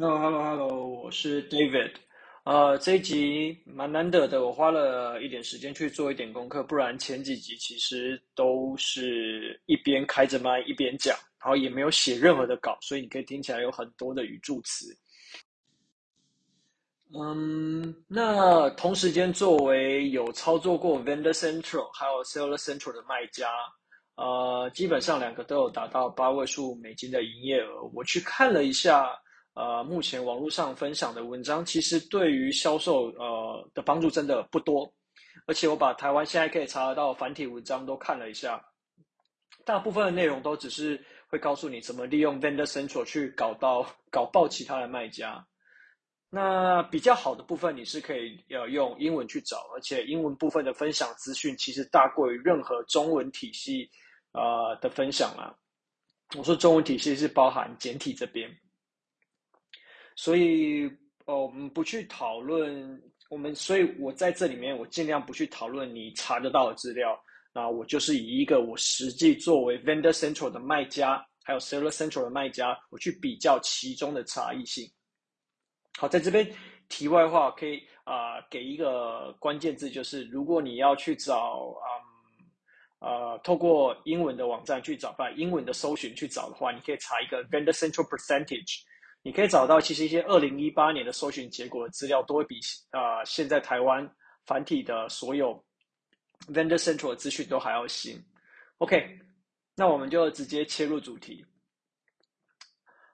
Hello，Hello，Hello，我是 David。呃，这一集蛮难得的，我花了一点时间去做一点功课，不然前几集其实都是一边开着麦一边讲，然后也没有写任何的稿，所以你可以听起来有很多的语助词。嗯，那同时间作为有操作过 Vendor Central 还有 Seller Central 的卖家，呃，基本上两个都有达到八位数美金的营业额。我去看了一下。呃，目前网络上分享的文章，其实对于销售呃的帮助真的不多，而且我把台湾现在可以查得到繁体文章都看了一下，大部分的内容都只是会告诉你怎么利用 Vendor Central 去搞到搞爆其他的卖家。那比较好的部分，你是可以要用英文去找，而且英文部分的分享资讯其实大过于任何中文体系呃的分享啊。我说中文体系是包含简体这边。所以，哦，我们不去讨论我们，所以我在这里面，我尽量不去讨论你查得到的资料。那我就是以一个我实际作为 Vendor Central 的卖家，还有 Seller Central 的卖家，我去比较其中的差异性。好，在这边题外话，可以啊、给一个关键字，就是如果你要去找啊，呃，透过英文的网站去找，把英文的搜寻去找的话，你可以查一个 Vendor Central Percentage。你可以找到，其实一些二零一八年的搜寻结果的资料，都会比啊、现在台湾繁体的所有 Vendor Central 的资讯都还要新。OK，那我们就直接切入主题。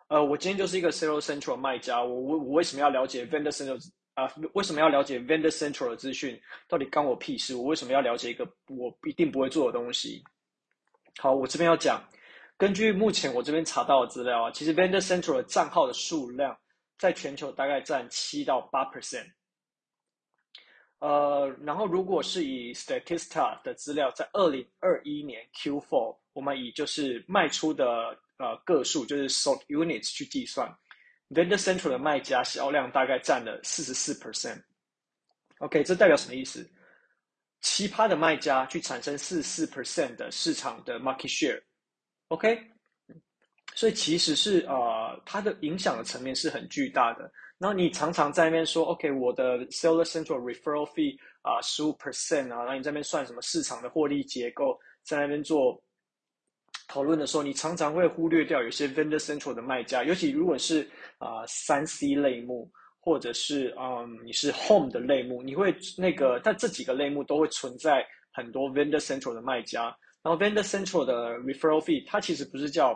呃，我今天就是一个 Seller Central 卖家，我我我为什么要了解 Vendor Central 啊、为什么要了解 Vendor Central 的资讯？到底干我屁事？我为什么要了解一个我一定不会做的东西？好，我这边要讲。根据目前我这边查到的资料啊，其实 Vendor Central 的账号的数量在全球大概占七到八 percent。呃，然后如果是以 Statista 的资料，在二零二一年 Q4，我们以就是卖出的呃个数，就是 sold units 去计算，Vendor Central 的卖家销量大概占了四十四 percent。OK，这代表什么意思？奇葩的卖家去产生四十四 percent 的市场的 market share。OK，所以其实是呃，它的影响的层面是很巨大的。然后你常常在那边说，OK，我的 Seller Central Referral Fee 啊，十五 percent 啊，然后你在那边算什么市场的获利结构，在那边做讨论的时候，你常常会忽略掉有些 Vendor Central 的卖家，尤其如果是啊三 C 类目，或者是嗯你是 Home 的类目，你会那个，但这几个类目都会存在很多 Vendor Central 的卖家。然后 Vendor Central 的 referral fee，它其实不是叫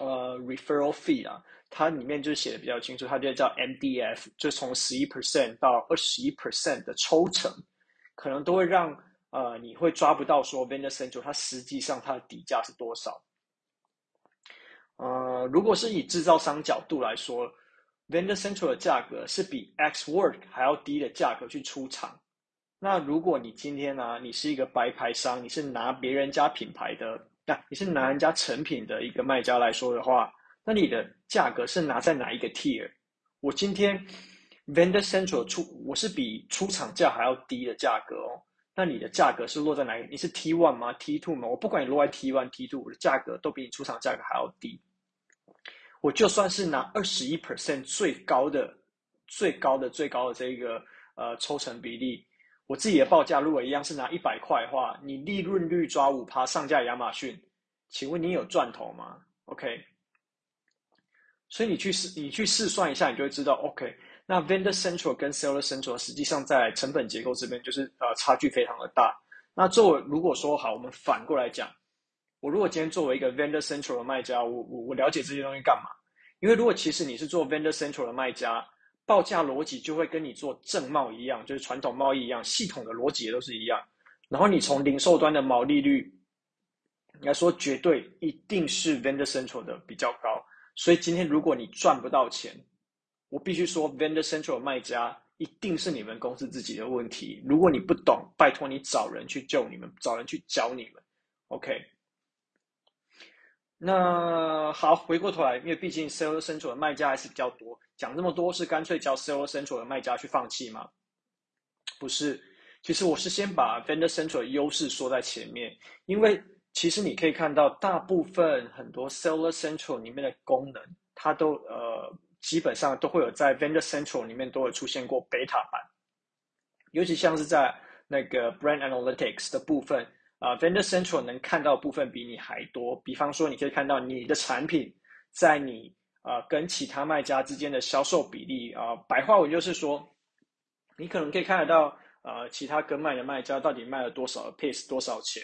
呃 referral fee 啊，它里面就写的比较清楚，它就叫 MDF，就从十一 percent 到二十一 percent 的抽成，可能都会让呃你会抓不到说 Vendor Central 它实际上它的底价是多少。呃，如果是以制造商角度来说，Vendor Central 的价格是比 X Work 还要低的价格去出厂。那如果你今天呢、你是一个白牌商，你是拿别人家品牌的，那、你是拿人家成品的一个卖家来说的话，那你的价格是拿在哪一个 tier？我今天 Vendor Central 出，我是比出厂价还要低的价格哦。那你的价格是落在哪一？你是 T one 吗？T two 吗？我不管你落在 T one、T two，我的价格都比你出厂价格还要低。我就算是拿二十一 percent 最高的、最高的、最高的这个呃抽成比例。我自己的报价如果一样是拿一百块的话，你利润率抓五趴上架亚马逊，请问你有赚头吗？OK，所以你去试你去试算一下，你就会知道 OK。那 Vendor Central 跟 Seller Central 实际上在成本结构这边就是呃差距非常的大。那作为如果说好，我们反过来讲，我如果今天作为一个 Vendor Central 的卖家，我我我了解这些东西干嘛？因为如果其实你是做 Vendor Central 的卖家。报价逻辑就会跟你做正贸一样，就是传统贸易一样，系统的逻辑也都是一样。然后你从零售端的毛利率来说，绝对一定是 Vendor Central 的比较高。所以今天如果你赚不到钱，我必须说 Vendor Central 卖家一定是你们公司自己的问题。如果你不懂，拜托你找人去救你们，找人去教你们。OK。那好，回过头来，因为毕竟 Seller Central 的卖家还是比较多。讲这么多是干脆叫 Seller Central 的卖家去放弃吗？不是，其实我是先把 Vendor Central 的优势说在前面，因为其实你可以看到大部分很多 Seller Central 里面的功能，它都呃基本上都会有在 Vendor Central 里面都有出现过 beta 版，尤其像是在那个 Brand Analytics 的部分啊，，Vendor Central 能看到部分比你还多。比方说，你可以看到你的产品在你啊，呃，跟其他卖家之间的销售比例啊，白话文就是说，你可能可以看得到呃，其他跟卖的卖家到底卖了多少 pace 多少钱。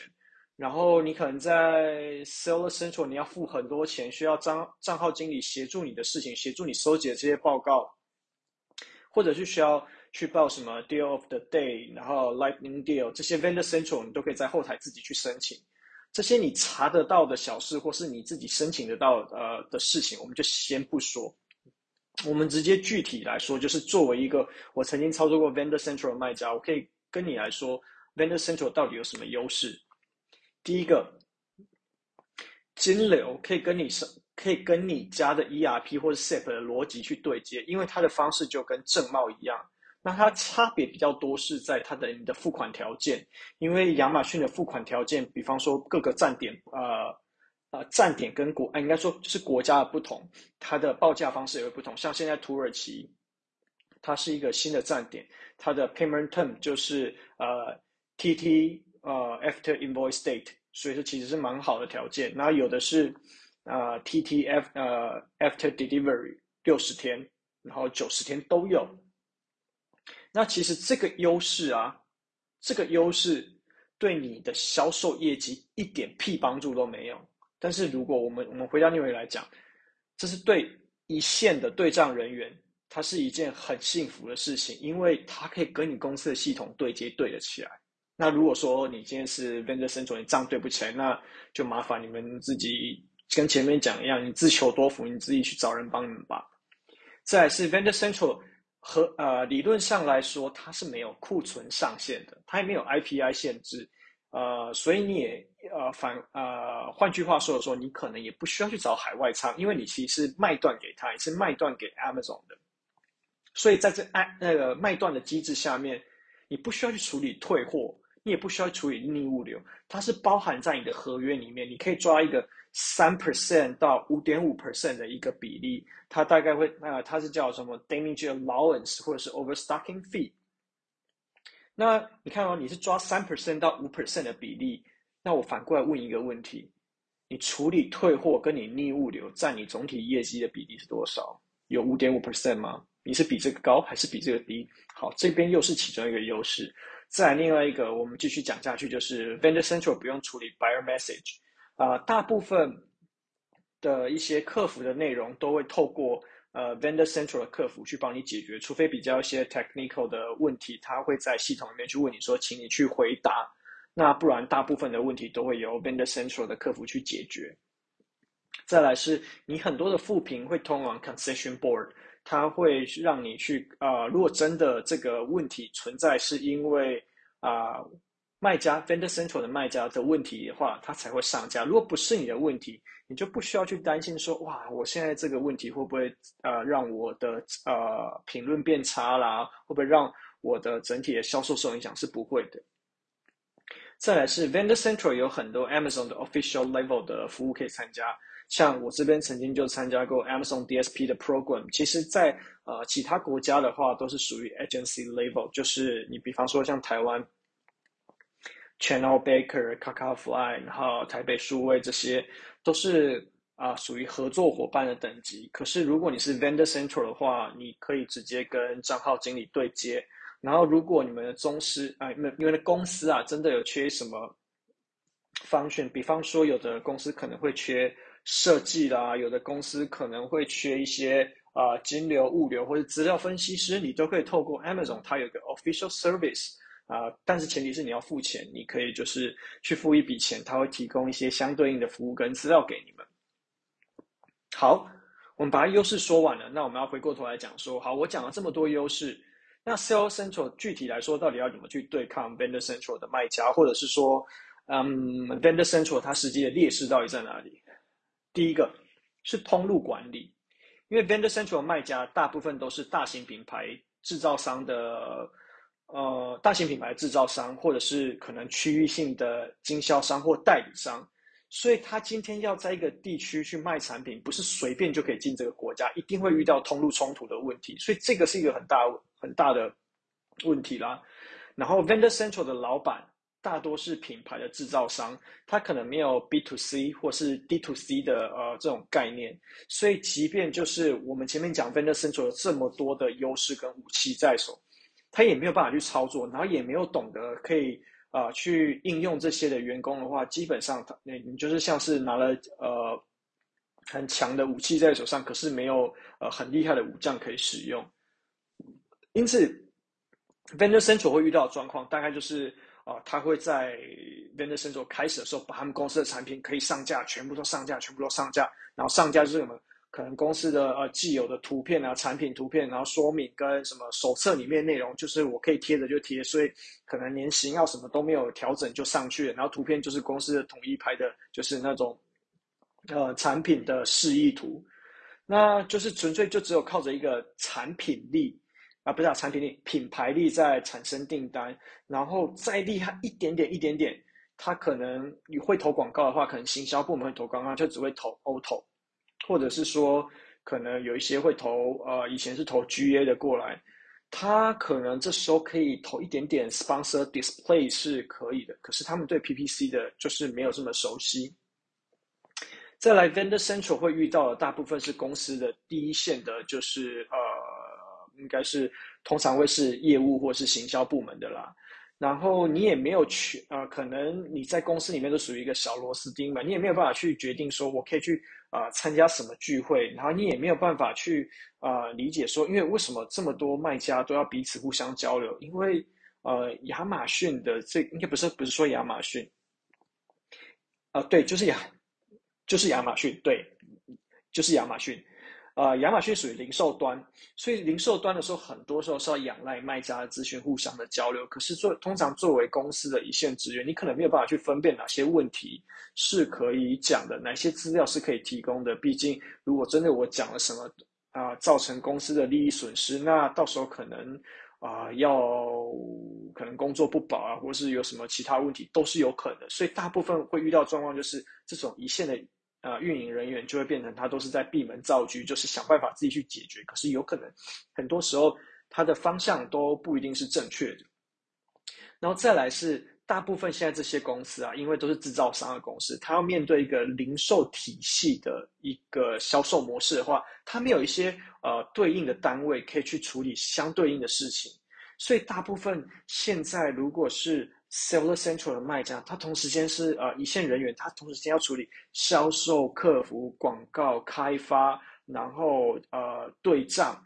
然后你可能在 Seller Central，你要付很多钱，需要账账号经理协助你的事情，协助你收集这些报告，或者是需要去报什么 Deal of the Day，然后 Lightning Deal 这些 Vendor Central，你都可以在后台自己去申请。这些你查得到的小事，或是你自己申请得到呃的事情，我们就先不说。我们直接具体来说，就是作为一个我曾经操作过 Vendor Central 的卖家，我可以跟你来说，Vendor Central 到底有什么优势？第一个，金流可以跟你是可以跟你家的 ERP 或者 SAP 的逻辑去对接，因为它的方式就跟正贸一样。那它差别比较多是在它的你的付款条件，因为亚马逊的付款条件，比方说各个站点，呃呃站点跟国，应该说是国家的不同，它的报价方式也会不同。像现在土耳其，它是一个新的站点，它的 payment term 就是呃 TT。呃，after invoice date，所以说其实是蛮好的条件。然后有的是，呃，TTF，呃，after delivery 六十天，然后九十天都有。那其实这个优势啊，这个优势对你的销售业绩一点屁帮助都没有。但是如果我们我们回到内容来讲，这是对一线的对账人员，它是一件很幸福的事情，因为它可以跟你公司的系统对接对得起来。那如果说你今天是 Vendor Central，你账对不起来，那就麻烦你们自己跟前面讲一样，你自求多福，你自己去找人帮你们吧。再是 Vendor Central 和呃理论上来说，它是没有库存上限的，它也没有 IPI 限制，呃，所以你也呃反呃换句话说的说，你可能也不需要去找海外仓，因为你其实是卖断给他，也是卖断给 Amazon 的，所以在这 I 那个卖断的机制下面，你不需要去处理退货。你也不需要处理逆物流，它是包含在你的合约里面。你可以抓一个三 percent 到五点五 percent 的一个比例，它大概会呃，它是叫什么 damage allowance 或者是 overstocking fee。那你看哦，你是抓三 percent 到五 percent 的比例，那我反过来问一个问题：你处理退货跟你逆物流占你总体业绩的比例是多少？有五点五 percent 吗？你是比这个高还是比这个低？好，这边又是其中一个优势。再来另外一个，我们继续讲下去，就是 Vendor Central 不用处理 Buyer Message，啊、大部分的一些客服的内容都会透过呃 Vendor Central 的客服去帮你解决，除非比较一些 technical 的问题，他会在系统里面去问你说，请你去回答，那不然大部分的问题都会由 Vendor Central 的客服去解决。再来是你很多的负评会通往 Concession Board。它会让你去啊、如果真的这个问题存在，是因为啊、卖家 Vendor Central 的卖家的问题的话，它才会上架。如果不是你的问题，你就不需要去担心说，哇，我现在这个问题会不会啊、呃、让我的呃评论变差啦？会不会让我的整体的销售受影响？是不会的。再来是 Vendor Central 有很多 Amazon 的 Official Level 的服务可以参加。像我这边曾经就参加过 Amazon DSP 的 program，其实在呃其他国家的话都是属于 agency level，就是你比方说像台湾 Channel Baker、Kakafly，然后台北数位这些都是啊、属于合作伙伴的等级。可是如果你是 Vendor Central 的话，你可以直接跟账号经理对接。然后如果你们的宗师啊，你们你们的公司啊真的有缺什么 function，比方说有的公司可能会缺。设计啦，有的公司可能会缺一些啊、金流、物流或者资料分析师，你都可以透过 Amazon，它有个 official service 啊、但是前提是你要付钱，你可以就是去付一笔钱，它会提供一些相对应的服务跟资料给你们。好，我们把优势说完了，那我们要回过头来讲说，好，我讲了这么多优势，那 Sell Central 具体来说，到底要怎么去对抗 Vendor Central 的卖家，或者是说，嗯，Vendor Central 它实际的劣势到底在哪里？第一个是通路管理，因为 Vendor Central 卖家大部分都是大型品牌制造商的，呃，大型品牌制造商或者是可能区域性的经销商或代理商，所以他今天要在一个地区去卖产品，不是随便就可以进这个国家，一定会遇到通路冲突的问题。所以这个是一个很大很大的问题啦。然后 Vendor Central 的老板大多是品牌的制造商，他可能没有 B to C 或是 D to C 的呃这种概念，所以即便就是我们前面讲 Vendor Central 有这么多的优势跟武器在手，他也没有办法去操作，然后也没有懂得可以。啊、去应用这些的员工的话，基本上他，你你就是像是拿了呃很强的武器在手上，可是没有呃很厉害的武将可以使用。因此，Vendor Central 会遇到的状况，大概就是啊、他会在 Vendor Central 开始的时候，把他们公司的产品可以上架，全部都上架，全部都上架，然后上架就是什么？可能公司的呃既有的图片啊，产品图片，然后说明跟什么手册里面内容，就是我可以贴的就贴，所以可能连型号什么都没有调整就上去了，然后图片就是公司的统一拍的，就是那种呃产品的示意图，那就是纯粹就只有靠着一个产品力啊，不是啊，产品力，品牌力在产生订单，然后再厉害一点点一点点，他可能你会投广告的话，可能行销部门会投广告，就只会投 auto。或者是说，可能有一些会投，呃，以前是投 GA 的过来，他可能这时候可以投一点点 sponsor display 是可以的，可是他们对 PPC 的就是没有这么熟悉。再来，Vendor Central 会遇到的大部分是公司的第一线的，就是呃，应该是通常会是业务或是行销部门的啦。然后你也没有去，呃，可能你在公司里面都属于一个小螺丝钉嘛，你也没有办法去决定说我可以去。啊、参加什么聚会，然后你也没有办法去啊、理解说，因为为什么这么多卖家都要彼此互相交流？因为呃，亚马逊的这应该不是不是说亚马逊，啊、对，就是亚，就是亚马逊，对，就是亚马逊。呃，亚马逊属于零售端，所以零售端的时候，很多时候是要仰赖卖家的资讯互相的交流。可是做通常作为公司的一线职员，你可能没有办法去分辨哪些问题是可以讲的，哪些资料是可以提供的。毕竟，如果真的我讲了什么啊、造成公司的利益损失，那到时候可能啊、要可能工作不保啊，或是有什么其他问题都是有可能。所以，大部分会遇到状况就是这种一线的。啊、呃，运营人员就会变成他都是在闭门造车，就是想办法自己去解决。可是有可能很多时候他的方向都不一定是正确的。然后再来是大部分现在这些公司啊，因为都是制造商的公司，他要面对一个零售体系的一个销售模式的话，他没有一些呃对应的单位可以去处理相对应的事情，所以大部分现在如果是。Seller Central 的卖家，他同时间是呃一线人员，他同时间要处理销售、客服、广告、开发，然后呃对账，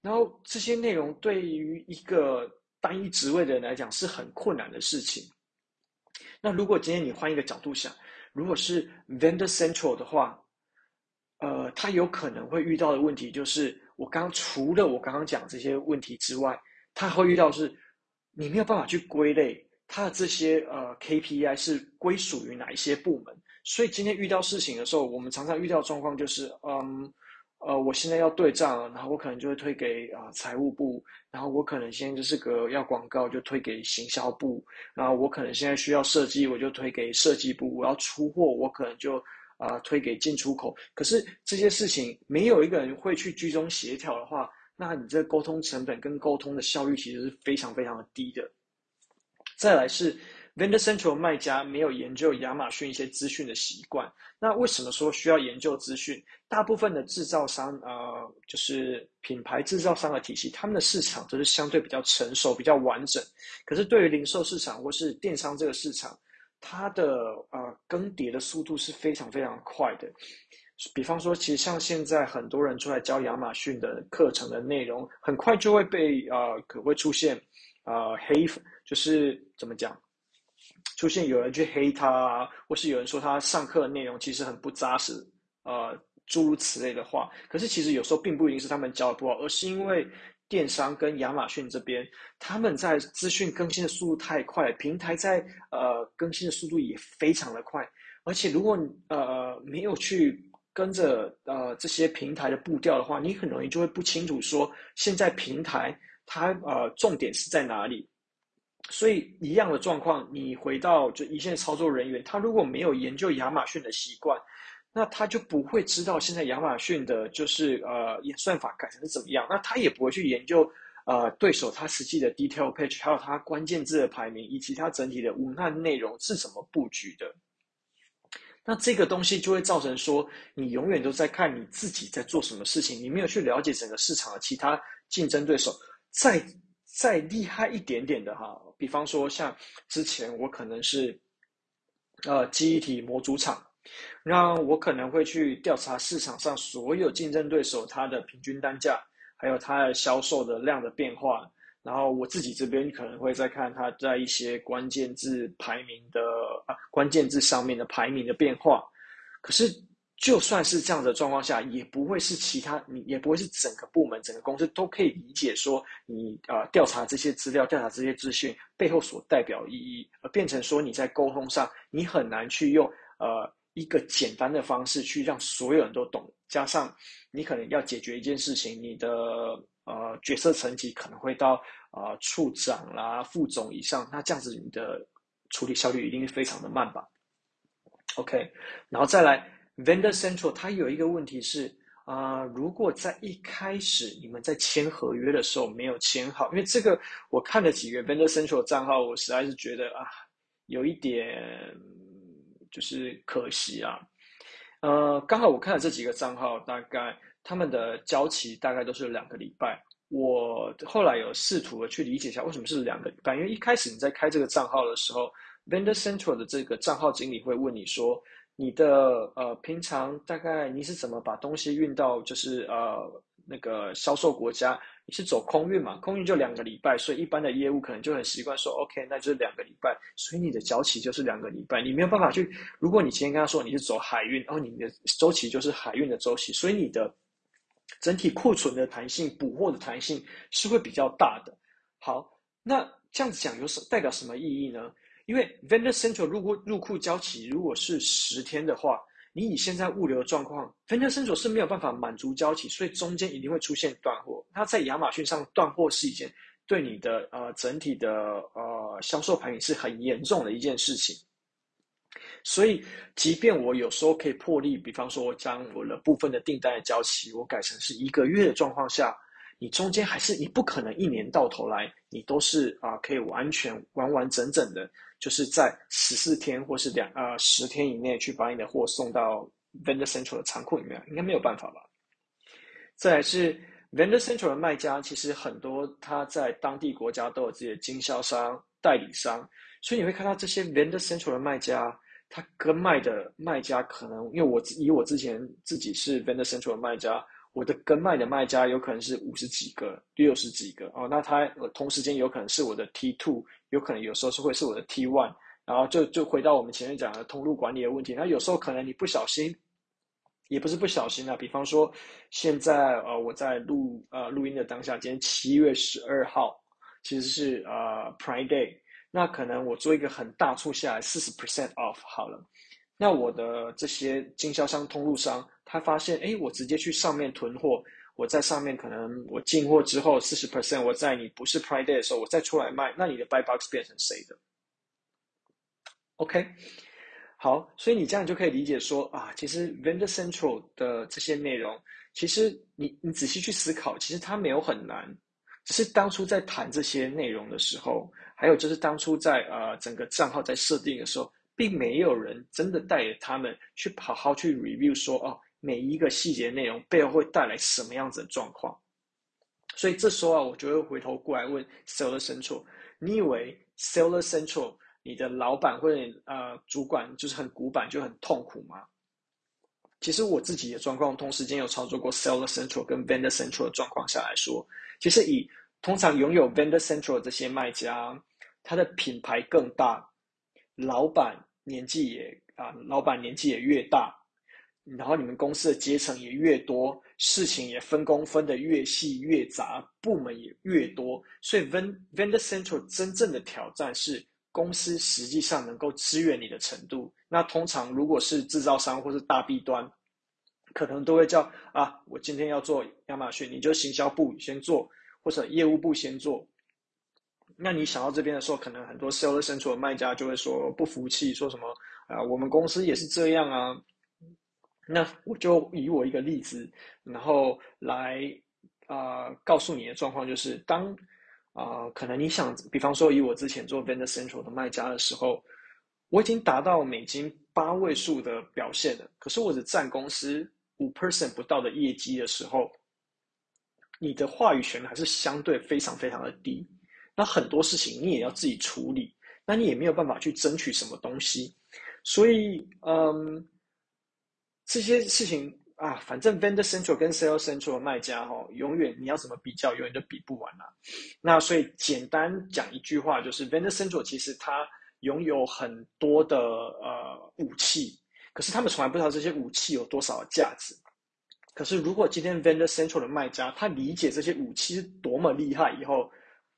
然后这些内容对于一个单一职位的人来讲是很困难的事情。那如果今天你换一个角度想，如果是 Vendor Central 的话，呃，他有可能会遇到的问题就是，我刚除了我刚刚讲这些问题之外，他会遇到是你没有办法去归类。它的这些呃 KPI 是归属于哪一些部门？所以今天遇到事情的时候，我们常常遇到状况就是，嗯，呃，我现在要对账，然后我可能就会推给啊、财务部，然后我可能现在就是个要广告，就推给行销部，然后我可能现在需要设计，我就推给设计部，我要出货，我可能就啊、推给进出口。可是这些事情没有一个人会去居中协调的话，那你这个沟通成本跟沟通的效率其实是非常非常的低的。再来是 Vendor Central 卖家没有研究亚马逊一些资讯的习惯。那为什么说需要研究资讯？大部分的制造商，呃，就是品牌制造商的体系，他们的市场都是相对比较成熟、比较完整。可是对于零售市场或是电商这个市场，它的呃更迭的速度是非常非常快的。比方说，其实像现在很多人出来教亚马逊的课程的内容，很快就会被呃可会出现。呃，黑就是怎么讲，出现有人去黑他，或是有人说他上课的内容其实很不扎实，呃，诸如此类的话。可是其实有时候并不一定是他们教的不好，而是因为电商跟亚马逊这边，他们在资讯更新的速度太快，平台在呃更新的速度也非常的快。而且如果呃没有去跟着呃这些平台的步调的话，你很容易就会不清楚说现在平台。它呃重点是在哪里？所以一样的状况，你回到就一线操作人员，他如果没有研究亚马逊的习惯，那他就不会知道现在亚马逊的就是呃演算法改成是怎么样，那他也不会去研究呃对手他实际的 detail page，还有他关键字的排名，以及他整体的文案内容是怎么布局的。那这个东西就会造成说，你永远都在看你自己在做什么事情，你没有去了解整个市场的其他竞争对手。再再厉害一点点的哈，比方说像之前我可能是呃记忆体模组厂，那我可能会去调查市场上所有竞争对手它的平均单价，还有它的销售的量的变化。然后我自己这边可能会再看它在一些关键字排名的啊，关键字上面的排名的变化。可是就算是这样的状况下，也不会是其他你也不会是整个部门、整个公司都可以理解说你啊、呃、调查这些资料、调查这些资讯背后所代表意义，而变成说你在沟通上你很难去用呃一个简单的方式去让所有人都懂。加上你可能要解决一件事情，你的。呃，决策层级可能会到啊、呃、处长啦、副总以上，那这样子你的处理效率一定是非常的慢吧？OK，然后再来 Vendor Central，它有一个问题是啊、如果在一开始你们在签合约的时候没有签好，因为这个我看了几个 Vendor Central 账号，我实在是觉得啊，有一点就是可惜啊。呃，刚好我看了这几个账号，大概。他们的交期大概都是两个礼拜。我后来有试图的去理解一下为什么是两个礼拜，因为一开始你在开这个账号的时候，Vendor Central 的这个账号经理会问你说，你的呃平常大概你是怎么把东西运到就是呃那个销售国家？你是走空运嘛？空运就两个礼拜，所以一般的业务可能就很习惯说 OK，那就是两个礼拜，所以你的交期就是两个礼拜，你没有办法去。如果你今天跟他说你是走海运，然后你的周期就是海运的周期，所以你的。整体库存的弹性、补货的弹性是会比较大的。好，那这样子讲有什代表什么意义呢？因为 Vendor Central 如果入库交期如果是十天的话，你以现在物流的状况，Vendor Central 是没有办法满足交期，所以中间一定会出现断货。那在亚马逊上断货是一件对你的呃整体的呃销售排名是很严重的一件事情。所以，即便我有时候可以破例，比方说我将我的部分的订单的交期我改成是一个月的状况下，你中间还是你不可能一年到头来你都是啊、可以完全完完整整的，就是在十四天或是两呃十天以内去把你的货送到 Vendor Central 的仓库里面，应该没有办法吧？再来是 Vendor Central 的卖家，其实很多他在当地国家都有自己的经销商、代理商，所以你会看到这些 Vendor Central 的卖家。他跟卖的卖家可能，因为我以我之前自己是 Vendor Central 的卖家，我的跟卖的卖家有可能是五十几个、六十几个哦。那他同时间有可能是我的 T two，有可能有时候是会是我的 T one。然后就就回到我们前面讲的通路管理的问题。那有时候可能你不小心，也不是不小心啊。比方说现在呃我在录呃录音的当下，今天七月十二号，其实是呃 Prime Day。那可能我做一个很大促下来四十 percent off 好了，那我的这些经销商、通路商，他发现，哎，我直接去上面囤货，我在上面可能我进货之后四十 percent，我在你不是 Prime Day 的时候，我再出来卖，那你的 buy box 变成谁的？OK，好，所以你这样就可以理解说啊，其实 Vendor Central 的这些内容，其实你你仔细去思考，其实它没有很难，只是当初在谈这些内容的时候。还有就是当初在呃整个账号在设定的时候，并没有人真的带着他们去好好去 review 说哦，每一个细节内容背后会带来什么样子的状况。所以这时候啊，我就会回头过来问 Seller Central，你以为 Seller Central 你的老板或者呃主管就是很古板就很痛苦吗？其实我自己的状况，同时间有操作过 Seller Central 跟 Vendor Central 的状况下来说，其实以通常拥有 Vendor Central 这些卖家。他的品牌更大，老板年纪也啊，老板年纪也越大，然后你们公司的阶层也越多，事情也分工分得越细越杂，部门也越多，所以 Vendor Central 真正的挑战是公司实际上能够支援你的程度。那通常如果是制造商或是大 B 端，可能都会叫啊，我今天要做亚马逊，你就行销部先做，或者业务部先做。那你想到这边的时候，可能很多 Seller Central 的卖家就会说不服气，说什么啊、我们公司也是这样啊。那我就以我一个例子，然后来啊、呃、告诉你的状况就是，当啊、呃、可能你想，比方说以我之前做 Vendor Central 的卖家的时候，我已经达到美金八位数的表现了，可是我只占公司五 percent 不到的业绩的时候，你的话语权还是相对非常非常的低。那很多事情你也要自己处理，那你也没有办法去争取什么东西，所以，嗯，这些事情啊，反正 Vendor Central 跟 Seller Central 的卖家哈、哦，永远你要怎么比较，永远都比不完啦。那所以简单讲一句话，就是 Vendor Central 其实它拥有很多的呃武器，可是他们从来不知道这些武器有多少的价值。可是如果今天 Vendor Central 的卖家他理解这些武器是多么厉害以后，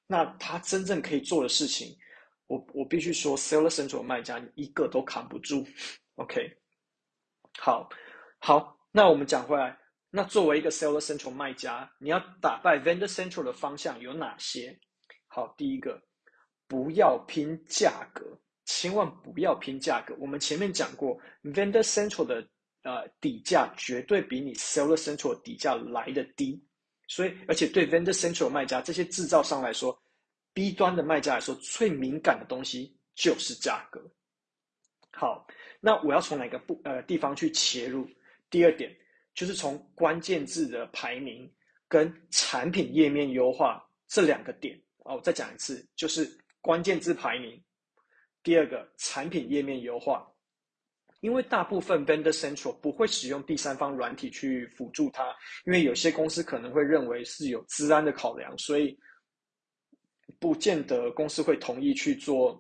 那他真正可以做的事情，我我必须说，Seller Central 的卖家你一个都扛不住。OK，好，好，那我们讲回来，那作为一个 Seller Central 卖家，你要打败 Vendor Central 的方向有哪些？好，第一个，不要拼价格，千万不要拼价格。我们前面讲过，Vendor Central 的呃底价绝对比你 Seller Central 底价来得低。所以，而且对 Vendor Central 卖家这些制造商来说，B 端的卖家来说，最敏感的东西就是价格。好，那我要从哪个部呃地方去切入？第二点就是从关键字的排名跟产品页面优化这两个点。哦，我再讲一次，就是关键字排名，第二个产品页面优化。因为大部分 Vendor Central 不会使用第三方软体去辅助它，因为有些公司可能会认为是有资安的考量，所以不见得公司会同意去做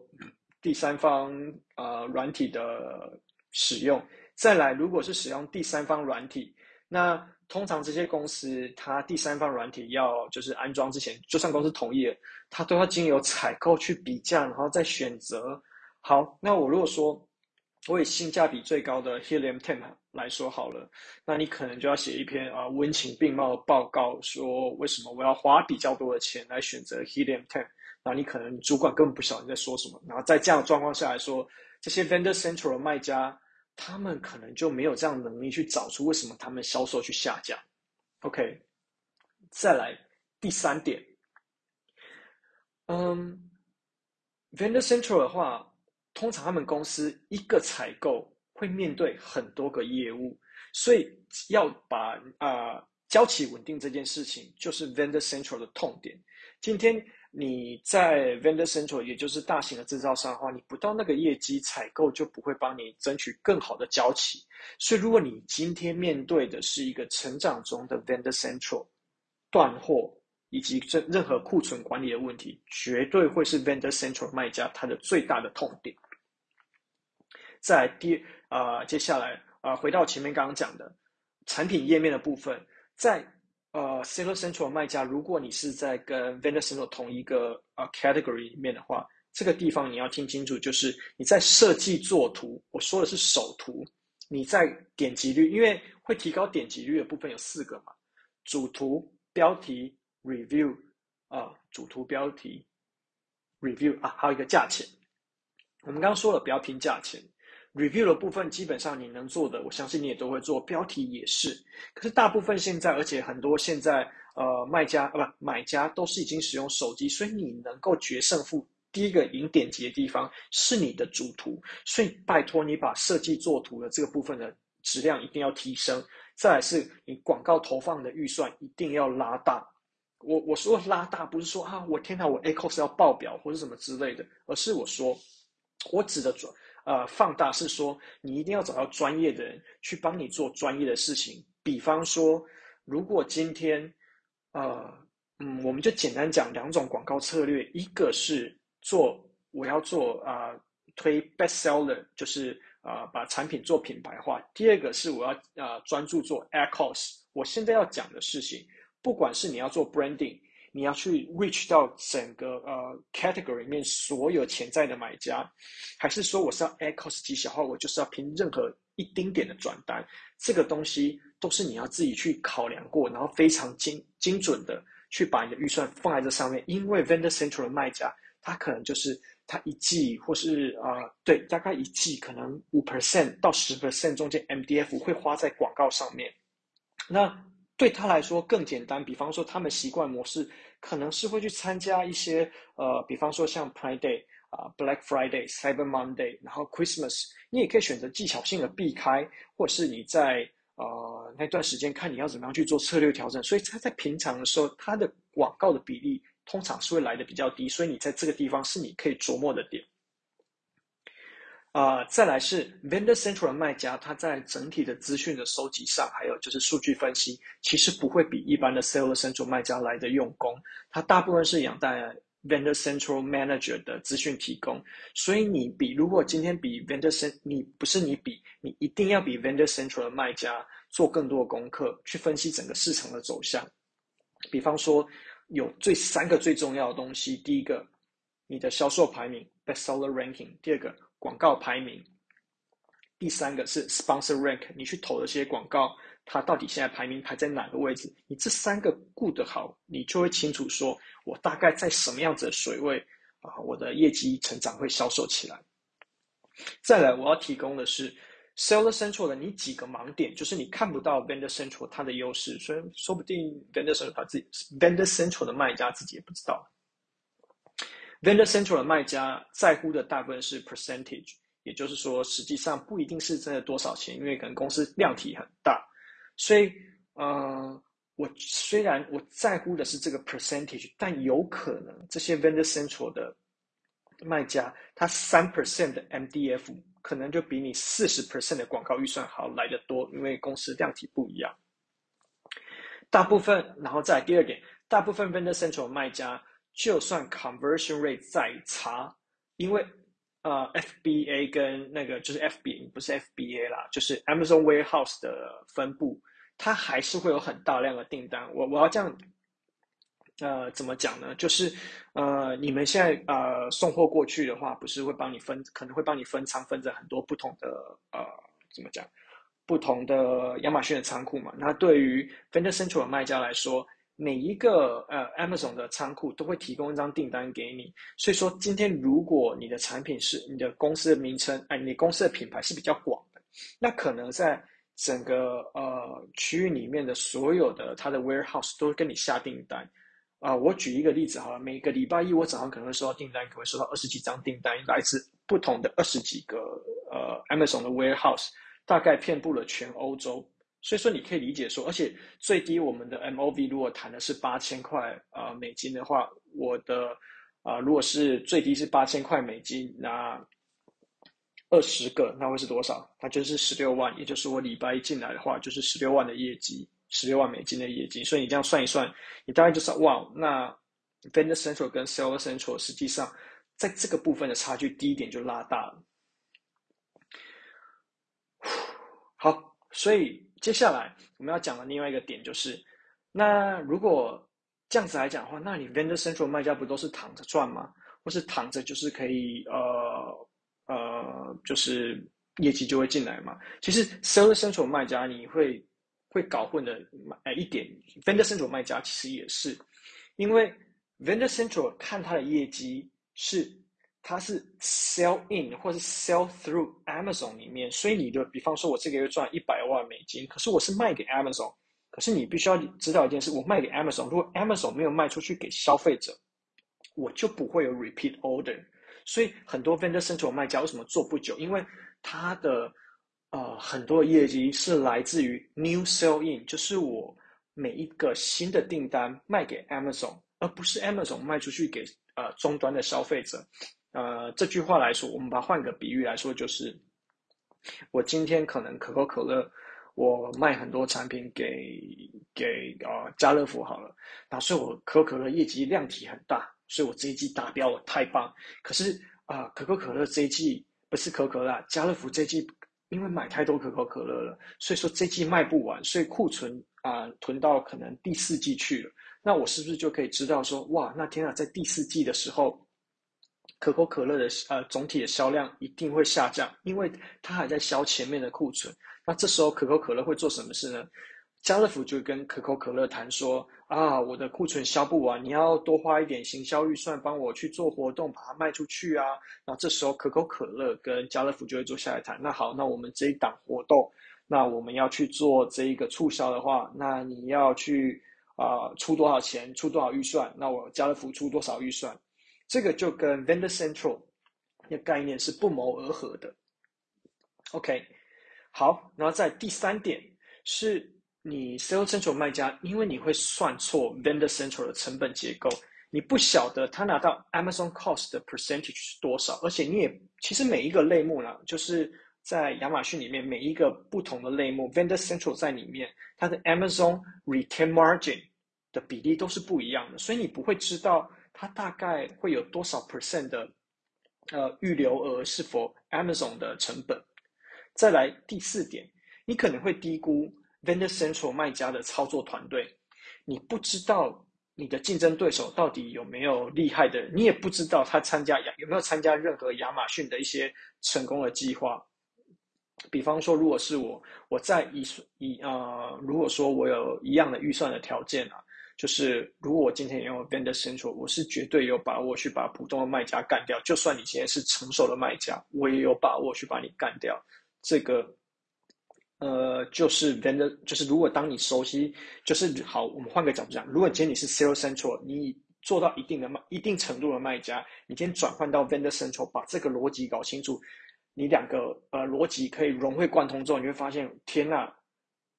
第三方呃软体的使用。再来，如果是使用第三方软体，那通常这些公司它第三方软体要就是安装之前，就算公司同意了，它都要经由采购去比价，然后再选择。好，那我如果说。我以性价比最高的 Helium 10来说好了，那你可能就要写一篇啊温情并茂的报告，说为什么我要花比较多的钱来选择 Helium 10。那你可能主管根本不晓得你在说什么。然后在这样的状况下来说，这些 Vendor Central 的卖家，他们可能就没有这样能力去找出为什么他们销售去下降。OK，再来第三点，嗯，Vendor Central 的话。通常他们公司一个采购会面对很多个业务，所以要把啊、交期稳定这件事情，就是 Vendor Central 的痛点。今天你在 Vendor Central，也就是大型的制造商的话，你不到那个业绩，采购就不会帮你争取更好的交期。所以如果你今天面对的是一个成长中的 Vendor Central 断货，以及这任何库存管理的问题，绝对会是 Vendor Central 卖家它的最大的痛点。在第啊、接下来啊、回到前面刚刚讲的产品页面的部分，在呃 Seller Central 卖家，如果你是在跟 Vendor Central 同一个呃 category 里面的话，这个地方你要听清楚，就是你在设计作图，我说的是首图，你在点击率，因为会提高点击率的部分有四个嘛，主图、标题。Review 啊，主图标题，Review 啊，还有一个价钱。我们刚刚说了，不要拼价钱。Review 的部分基本上你能做的，我相信你也都会做。标题也是，可是大部分现在，而且很多现在呃卖家啊不买家都是已经使用手机，所以你能够决胜负，第一个赢点击的地方是你的主图，所以拜托你把设计作图的这个部分的质量一定要提升。再来是你广告投放的预算一定要拉大。我我说拉大不是说啊，我天哪，我 ACoS 要爆表或者什么之类的，而是我说，我指的准呃放大是说，你一定要找到专业的人去帮你做专业的事情。比方说，如果今天呃嗯，我们就简单讲两种广告策略，一个是做我要做啊、推 best seller，就是啊、把产品做品牌化；第二个是我要啊、专注做 ACoS。我现在要讲的事情。不管是你要做 branding，你要去 reach 到整个呃 category 里面所有潜在的买家，还是说我是要 air cost 极小化，我就是要拼任何一丁点的转单，这个东西都是你要自己去考量过，然后非常精精准的去把你的预算放在这上面。因为 Vendor Central 的卖家，他可能就是他一季或是啊、呃，对，大概一季可能五 percent 到十 percent 中间 MDF 会花在广告上面。那对他来说更简单，比方说他们习惯模式可能是会去参加一些呃，比方说像 Prime Day 啊、Black Friday、Cyber Monday，然后 Christmas，你也可以选择技巧性的避开，或是你在呃那段时间看你要怎么样去做策略调整。所以他在平常的时候，他的广告的比例通常是会来的比较低，所以你在这个地方是你可以琢磨的点。啊、再来是 Vendor Central 的卖家，他在整体的资讯的收集上，还有就是数据分析，其实不会比一般的 Seller Central 卖家来的用功。他大部分是仰赖 Vendor Central Manager 的资讯提供。所以你比，如果今天比 Vendor cent，你不是你比，你一定要比 Vendor Central 的卖家做更多的功课，去分析整个市场的走向。比方说，有最三个最重要的东西，第一个，你的销售排名 Best Seller Ranking，第二个。广告排名，第三个是 sponsor rank，你去投的这些广告，它到底现在排名排在哪个位置？你这三个顾得好，你就会清楚说，我大概在什么样子的水位啊，我的业绩成长会销售起来。再来，我要提供的是 Seller Central 的你几个盲点，就是你看不到 Vendor Central 它的优势，所以说不定 Vendor Central 他自己 Vendor Central 的卖家自己也不知道。Vendor Central 的卖家在乎的大部分是 percentage，也就是说，实际上不一定是真的多少钱，因为可能公司量体很大，所以，呃，我虽然我在乎的是这个 percentage，但有可能这些 Vendor Central 的卖家，他三 percent 的 MDF 可能就比你四十 percent 的广告预算好来得多，因为公司量体不一样。大部分，然后再第二点，大部分 Vendor Central 卖家。就算 conversion rate 再差，因为呃 FBA 跟那个就是 FB，不是 FBA 啦，就是 Amazon Warehouse 的分布，它还是会有很大量的订单。我我要这样呃怎么讲呢？就是呃你们现在呃送货过去的话，不是会帮你分，可能会帮你分仓分在很多不同的呃怎么讲不同的亚马逊的仓库嘛？那对于 Vendor Central 的卖家来说。每一个呃 Amazon 的仓库都会提供一张订单给你，所以说今天如果你的产品是你的公司的名称，哎，你公司的品牌是比较广的，那可能在整个呃区域里面的所有的它的 warehouse 都会跟你下订单。啊、我举一个例子好了，每个礼拜一我早上可能会收到订单，可能会收到二十几张订单，来自不同的二十几个呃 Amazon 的 warehouse，大概遍布了全欧洲。所以说你可以理解说，而且最低我们的 MOV 如果谈的是八千块呃美金的话，我的啊、如果是最低是八千块美金，那二十个那会是多少？那就是十六万，也就是我礼拜一进来的话就是十六万的业绩，十六万美金的业绩。所以你这样算一算，你大概就是哇，那 Vendor Central 跟 Seller Central 实际上在这个部分的差距低一点就拉大了。好，所以。接下来我们要讲的另外一个点就是，那如果这样子来讲的话，那你 Vendor Central 卖家不都是躺着赚吗？或是躺着就是可以呃呃，就是业绩就会进来嘛？其实 Seller Central 卖家你会会搞混的哎一点，Vendor Central 卖家其实也是，因为 Vendor Central 看他的业绩是。它是 sell in 或是 sell through Amazon 里面，所以你的比方说，我这个月赚一百万美金，可是我是卖给 Amazon，可是你必须要知道一件事，我卖给 Amazon，如果 Amazon 没有卖出去给消费者，我就不会有 repeat order。所以很多 Vendor Central 卖家为什么做不久？因为他的呃很多业绩是来自于 new sell in，就是我每一个新的订单卖给 Amazon，而不是 Amazon 卖出去给呃终端的消费者。呃，这句话来说，我们把它换个比喻来说，就是我今天可能可口可乐，我卖很多产品给给啊、家乐福好了，那所以我可口可乐业绩量体很大，所以我这一季达标了，太棒。可是啊、可口可乐这一季不是可口可乐，家乐福这一季因为买太多可口可乐了，所以说这一季卖不完，所以库存啊、囤到可能第四季去了。那我是不是就可以知道说，哇，那天啊，在第四季的时候。可口可乐的呃总体的销量一定会下降，因为它还在销前面的库存。那这时候可口可乐会做什么事呢？家乐福就跟可口可乐谈说啊，我的库存销不完，你要多花一点行销预算，帮我去做活动，把它卖出去啊。那这时候可口可乐跟家乐福就会坐下来谈。那好，那我们这一档活动，那我们要去做这一个促销的话，那你要去啊、出多少钱，出多少预算？那我家乐福出多少预算？这个就跟 Vendor Central 的概念是不谋而合的。OK，好，然后在第三点是。你 Sales Central 卖家，因为你会算错 Vendor Central 的成本结构，你不晓得他拿到 Amazon Cost 的 percentage 是多少，而且你也其实每一个类目呢，就是在亚马逊里面每一个不同的类目 Vendor Central 在里面，它的 Amazon Retain Margin 的比例都是不一样的，所以你不会知道它大概会有多少 percent 的呃预留额是否 Amazon 的成本。再来第四点，你可能会低估。Vendor Central 卖家的操作团队，你不知道你的竞争对手到底有没有厉害的，你也不知道他参加有没有参加任何亚马逊的一些成功的计划。比方说，如果是我，我在以以呃，如果说我有一样的预算的条件啊，就是如果我今天用 Vendor Central，我是绝对有把握去把普通的卖家干掉。就算你现在是成熟的卖家，我也有把握去把你干掉。这个。呃，就是 vendor，就是如果当你熟悉，就是好，我们换个角度讲，如果今天你是 s a l e Central，你做到一定的卖，一定程度的卖家，你今天转换到 Vendor Central，把这个逻辑搞清楚，你两个呃逻辑可以融会贯通之后，你会发现，天呐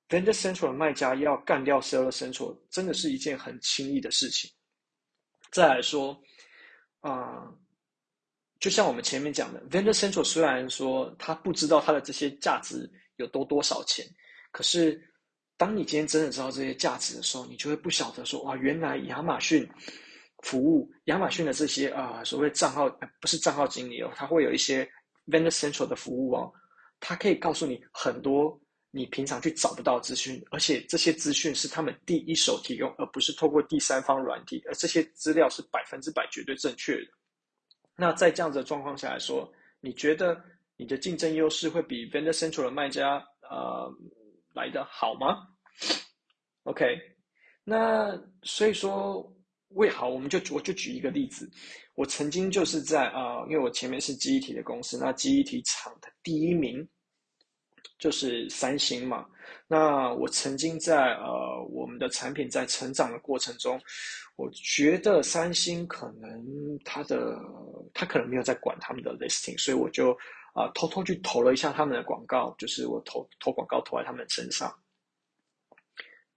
，Vendor Central 的卖家要干掉 Sales Central，真的是一件很轻易的事情。再来说，啊、就像我们前面讲的，Vendor Central 虽然说他不知道他的这些价值。有多多少钱？可是，当你今天真的知道这些价值的时候，你就会不晓得说，哇，原来亚马逊服务亚马逊的这些啊、所谓账号不是账号经理哦，他会有一些 Vendor Central 的服务哦，他可以告诉你很多你平常去找不到资讯，而且这些资讯是他们第一手提供，而不是透过第三方软体，而这些资料是百分之百绝对正确的。那在这样子的状况下来说，你觉得？你的竞争优势会比 Vendor Central 的卖家呃来得好吗？OK，那所以说为好，我们就我就举一个例子，我曾经就是在啊、呃，因为我前面是记忆体的公司，那记忆体厂的第一名就是三星嘛。那我曾经在呃我们的产品在成长的过程中，我觉得三星可能他的他可能没有在管他们的 listing，所以我就。啊、偷偷去投了一下他们的广告，就是我投投广告投在他们身上。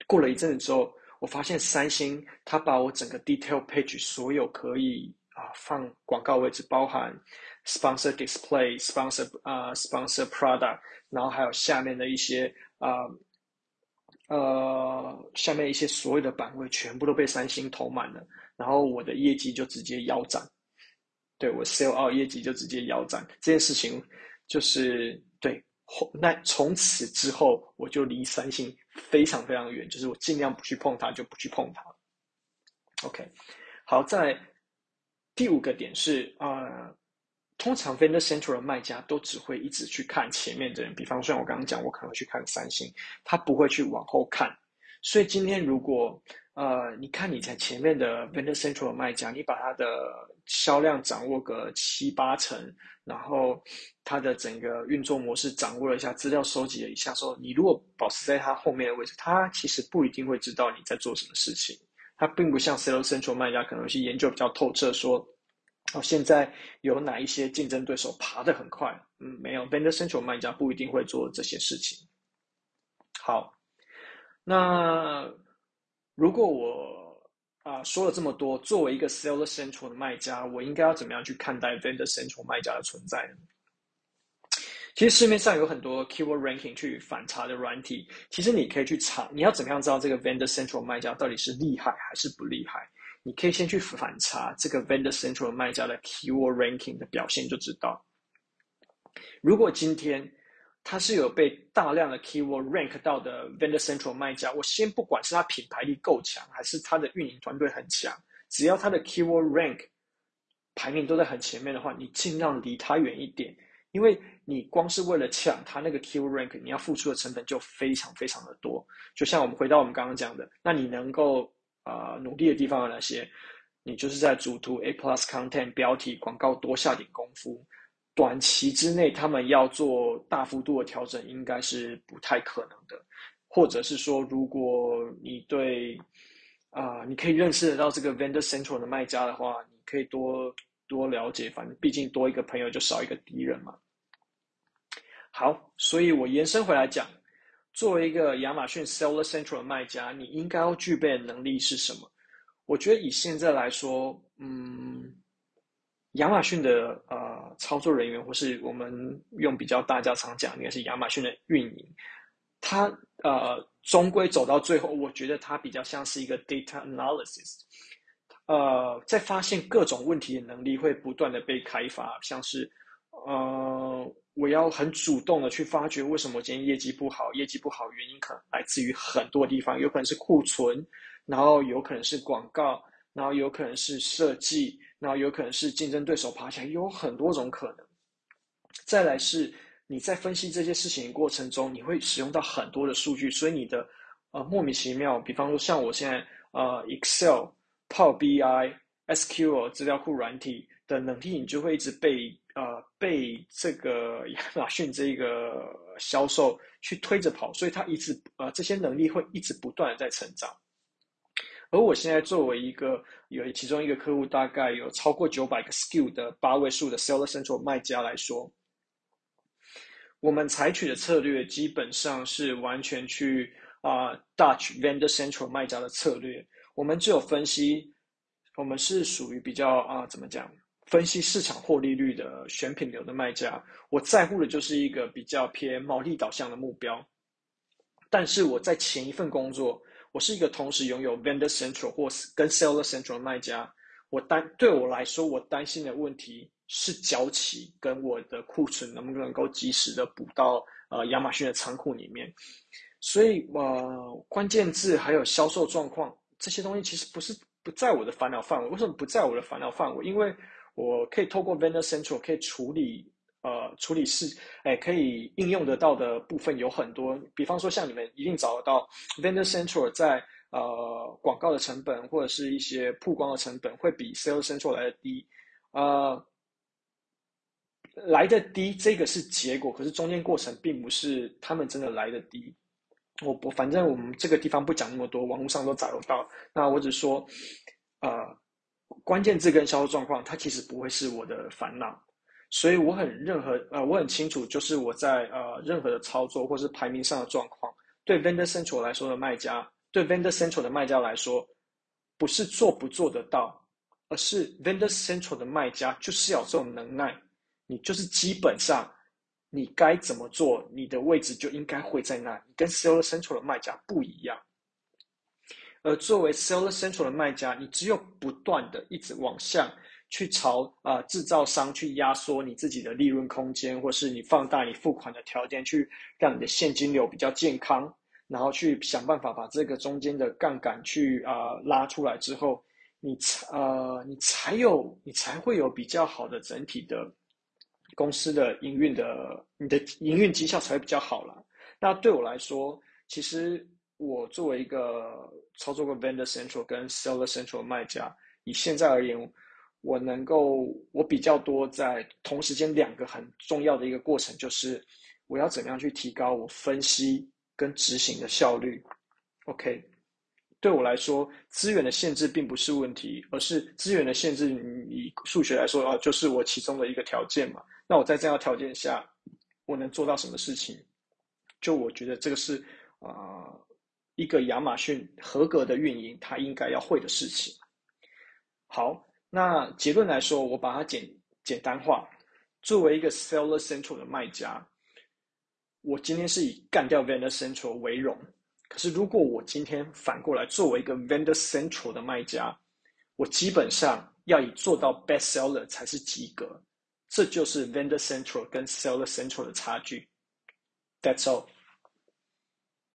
过了一阵子之后，我发现三星他把我整个 detail page 所有可以啊、放广告位置，包含 sponsor display、sponsor 啊、呃、sponsor product，然后还有下面的一些啊呃，呃下面一些所有的版位全部都被三星投满了，然后我的业绩就直接腰斩。对，我 sell out 业绩就直接腰斩，这件事情就是对，那从此之后我就离三星非常非常远，就是我尽量不去碰它，就不去碰它。OK，好，在第五个点是啊、通常 Vendor Central 的卖家都只会一直去看前面的人，比方说我刚刚讲，我可能会去看三星，他不会去往后看。所以今天如果呃，你看你在前面的 Vendor Central 的卖家，你把他的销量掌握个七八成，然后他的整个运作模式掌握了一下，资料收集了一下，说你如果保持在他后面的位置，他其实不一定会知道你在做什么事情。他并不像 Sales Central 卖家可能去研究比较透彻，说哦，现在有哪一些竞争对手爬得很快？嗯，没有 Vendor Central 卖家不一定会做这些事情。好，那。如果我啊、说了这么多，作为一个 Seller Central 的卖家，我应该要怎么样去看待 Vendor Central 卖家的存在呢？其实市面上有很多 Keyword Ranking 去反查的软体，其实你可以去查，你要怎么样知道这个 Vendor Central 卖家到底是厉害还是不厉害？你可以先去反查这个 Vendor Central 卖家的 Keyword Ranking 的表现就知道。如果今天，它是有被大量的 keyword rank 到的 vendor central 卖家，我先不管是它品牌力够强，还是它的运营团队很强，只要它的 keyword rank 排名都在很前面的话，你尽量离它远一点，因为你光是为了抢它那个 keyword rank，你要付出的成本就非常非常的多。就像我们回到我们刚刚讲的，那你能够啊、努力的地方有哪些？你就是在主图 A plus content 标题广告多下点功夫。短期之内，他们要做大幅度的调整，应该是不太可能的。或者是说，如果你对啊、你可以认识得到这个 Vendor Central 的卖家的话，你可以多多了解。反正毕竟多一个朋友就少一个敌人嘛。好，所以我延伸回来讲，作为一个亚马逊 Seller Central 的卖家，你应该要具备的能力是什么？我觉得以现在来说，嗯。亚马逊的呃操作人员，或是我们用比较大家常讲，应该是亚马逊的运营，他呃终归走到最后，我觉得他比较像是一个 data analysis，呃，在发现各种问题的能力会不断的被开发，像是呃我要很主动的去发掘为什么今天业绩不好，业绩不好原因可能来自于很多地方，有可能是库存，然后有可能是广告，然后有可能是设计。然后有可能是竞争对手爬起来，有很多种可能。再来是你在分析这些事情的过程中，你会使用到很多的数据，所以你的呃莫名其妙，比方说像我现在呃 Excel、Power BI、SQL 资料库软体的能力，你就会一直被呃被这个亚马逊这个销售去推着跑，所以它一直呃这些能力会一直不断的在成长。而我现在作为一个有其中一个客户，大概有超过九百个 SKU 的八位数的 Seller Central 卖家来说，我们采取的策略基本上是完全去啊、Dutch Vendor Central 卖家的策略。我们只有分析，我们是属于比较啊、怎么讲，分析市场获利率的选品流的卖家。我在乎的就是一个比较偏毛利导向的目标。但是我在前一份工作。我是一个同时拥有 Vendor Central 或跟 Seller Central 的卖家。我担对我来说，我担心的问题是交期跟我的库存能不能够及时的补到呃亚马逊的仓库里面。所以呃，关键字还有销售状况这些东西其实不是不在我的烦恼范围。为什么不在我的烦恼范围？因为我可以透过 Vendor Central 可以处理。呃，处理是，哎，可以应用得到的部分有很多。比方说，像你们一定找得到，Vendor Central 在呃广告的成本或者是一些曝光的成本会比 Sales Central 来的低，呃，来的低，这个是结果，可是中间过程并不是他们真的来的低。我我反正我们这个地方不讲那么多，网络上都找得到。那我只说，呃，关键字跟销售状况，它其实不会是我的烦恼。所以我很任何呃，我很清楚，就是我在呃任何的操作或是排名上的状况，对 Vendor Central 来说的卖家，对 Vendor Central 的卖家来说，不是做不做得到，而是 Vendor Central 的卖家就是要这种能耐，你就是基本上你该怎么做，你的位置就应该会在那里，跟 Seller Central 的卖家不一样。而作为 Seller Central 的卖家，你只有不断的一直往下。去朝啊、呃、制造商去压缩你自己的利润空间，或是你放大你付款的条件，去让你的现金流比较健康，然后去想办法把这个中间的杠杆去啊、拉出来之后，你才呃你才有你才会有比较好的整体的公司的营运的你的营运绩效才会比较好啦。那对我来说，其实我作为一个操作过 Vendor Central 跟 Seller Central 的卖家，以现在而言。我能够，我比较多在同时间两个很重要的一个过程，就是我要怎么样去提高我分析跟执行的效率。OK，对我来说，资源的限制并不是问题，而是资源的限制，以数学来说啊，就是我其中的一个条件嘛。那我在这样条件下，我能做到什么事情？就我觉得这个是啊、一个亚马逊合格的运营他应该要会的事情。好。那结论来说，我把它简简单化。作为一个 Seller Central 的卖家，我今天是以干掉 Vendor Central 为荣。可是，如果我今天反过来作为一个 Vendor Central 的卖家，我基本上要以做到 Best Seller 才是及格。这就是 Vendor Central 跟 Seller Central 的差距。That's all.